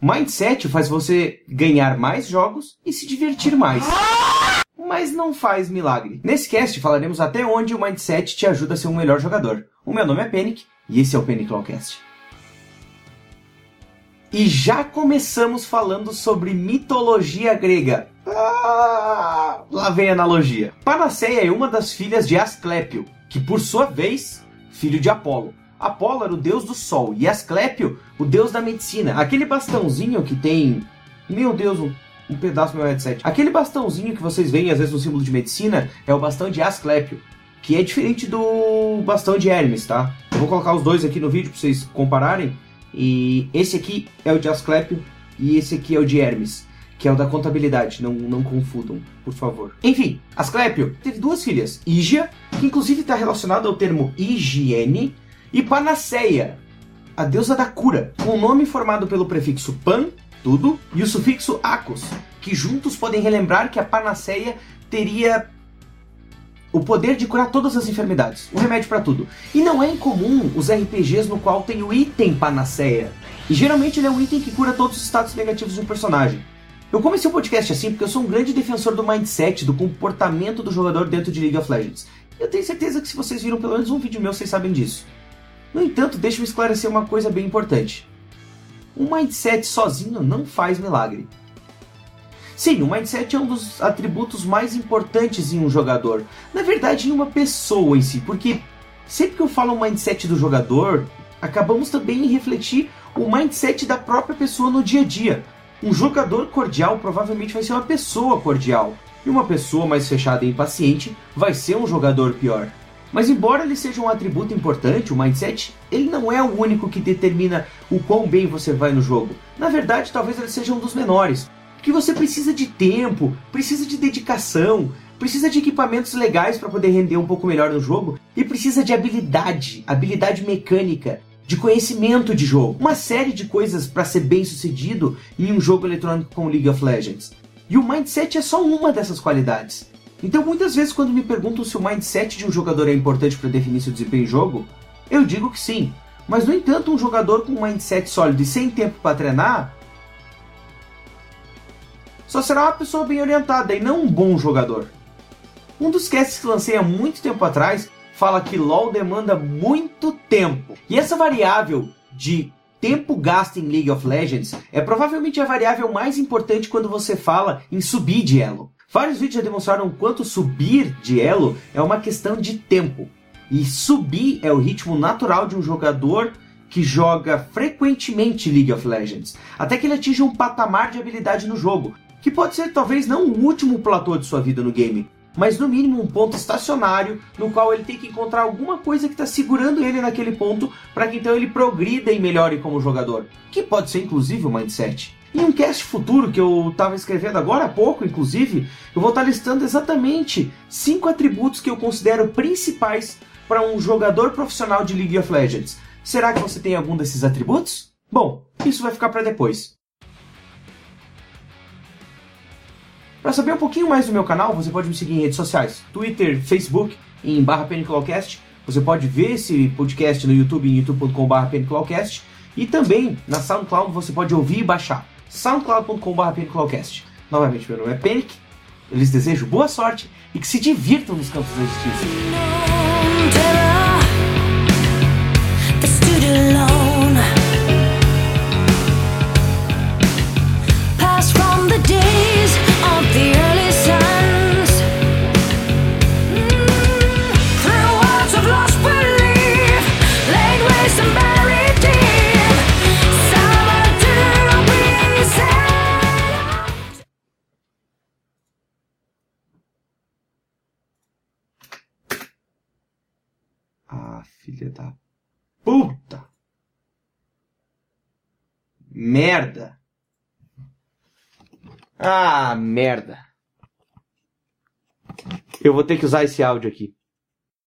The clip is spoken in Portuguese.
Mindset faz você ganhar mais jogos e se divertir mais. Mas não faz milagre. Nesse cast falaremos até onde o Mindset te ajuda a ser um melhor jogador. O meu nome é Panic e esse é o Panic Lawcast. E já começamos falando sobre mitologia grega. Ah, lá vem a analogia. Panaceia é uma das filhas de Asclépio, que por sua vez, filho de Apolo. Apolo era o deus do sol e Asclépio, o deus da medicina. Aquele bastãozinho que tem. Meu Deus, um, um pedaço do meu headset. Aquele bastãozinho que vocês veem às vezes no símbolo de medicina é o bastão de Asclépio, que é diferente do bastão de Hermes, tá? Eu vou colocar os dois aqui no vídeo para vocês compararem. E esse aqui é o de Asclépio e esse aqui é o de Hermes, que é o da contabilidade. Não, não confundam, por favor. Enfim, Asclépio teve duas filhas, Ígia, que inclusive está relacionado ao termo higiene, e Panaceia, a deusa da cura, com o nome formado pelo prefixo pan, tudo, e o sufixo acos, que juntos podem relembrar que a Panaceia teria o poder de curar todas as enfermidades, o remédio para tudo. E não é incomum os RPGs no qual tem o item Panaceia. E geralmente ele é um item que cura todos os status negativos de um personagem. Eu comecei o podcast assim porque eu sou um grande defensor do mindset, do comportamento do jogador dentro de League of Legends. Eu tenho certeza que se vocês viram pelo menos um vídeo meu, vocês sabem disso. No entanto, deixe-me esclarecer uma coisa bem importante. Um mindset sozinho não faz milagre. Sim, o mindset é um dos atributos mais importantes em um jogador. Na verdade, em uma pessoa em si, porque sempre que eu falo mindset do jogador, acabamos também em refletir o mindset da própria pessoa no dia a dia. Um jogador cordial provavelmente vai ser uma pessoa cordial, e uma pessoa mais fechada e impaciente vai ser um jogador pior. Mas embora ele seja um atributo importante, o mindset, ele não é o único que determina o quão bem você vai no jogo. Na verdade, talvez ele seja um dos menores. Porque você precisa de tempo, precisa de dedicação, precisa de equipamentos legais para poder render um pouco melhor no jogo e precisa de habilidade, habilidade mecânica, de conhecimento de jogo. Uma série de coisas para ser bem sucedido em um jogo eletrônico como League of Legends. E o mindset é só uma dessas qualidades. Então, muitas vezes, quando me perguntam se o mindset de um jogador é importante para definir seu desempenho em jogo, eu digo que sim. Mas, no entanto, um jogador com um mindset sólido e sem tempo para treinar só será uma pessoa bem orientada e não um bom jogador. Um dos casts que lancei há muito tempo atrás fala que LoL demanda muito tempo. E essa variável de tempo gasto em League of Legends é provavelmente a variável mais importante quando você fala em subir de elo. Vários vídeos já demonstraram quanto subir de elo é uma questão de tempo. E subir é o ritmo natural de um jogador que joga frequentemente League of Legends, até que ele atinja um patamar de habilidade no jogo, que pode ser talvez não o último platô de sua vida no game, mas no mínimo um ponto estacionário no qual ele tem que encontrar alguma coisa que está segurando ele naquele ponto para que então ele progrida e melhore como jogador, que pode ser inclusive o mindset. Em um cast futuro que eu estava escrevendo agora há pouco, inclusive, eu vou estar listando exatamente cinco atributos que eu considero principais para um jogador profissional de League of Legends. Será que você tem algum desses atributos? Bom, isso vai ficar para depois. Para saber um pouquinho mais do meu canal, você pode me seguir em redes sociais, Twitter, Facebook, em barra Peniclawcast. Você pode ver esse podcast no YouTube em Peniclawcast. E também na SoundCloud você pode ouvir e baixar soundcloud.com.br Novamente, meu nome é Panic. Eu lhes desejo boa sorte e que se divirtam nos campos da justiça. Filha da puta! Merda! Ah, merda! Eu vou ter que usar esse áudio aqui.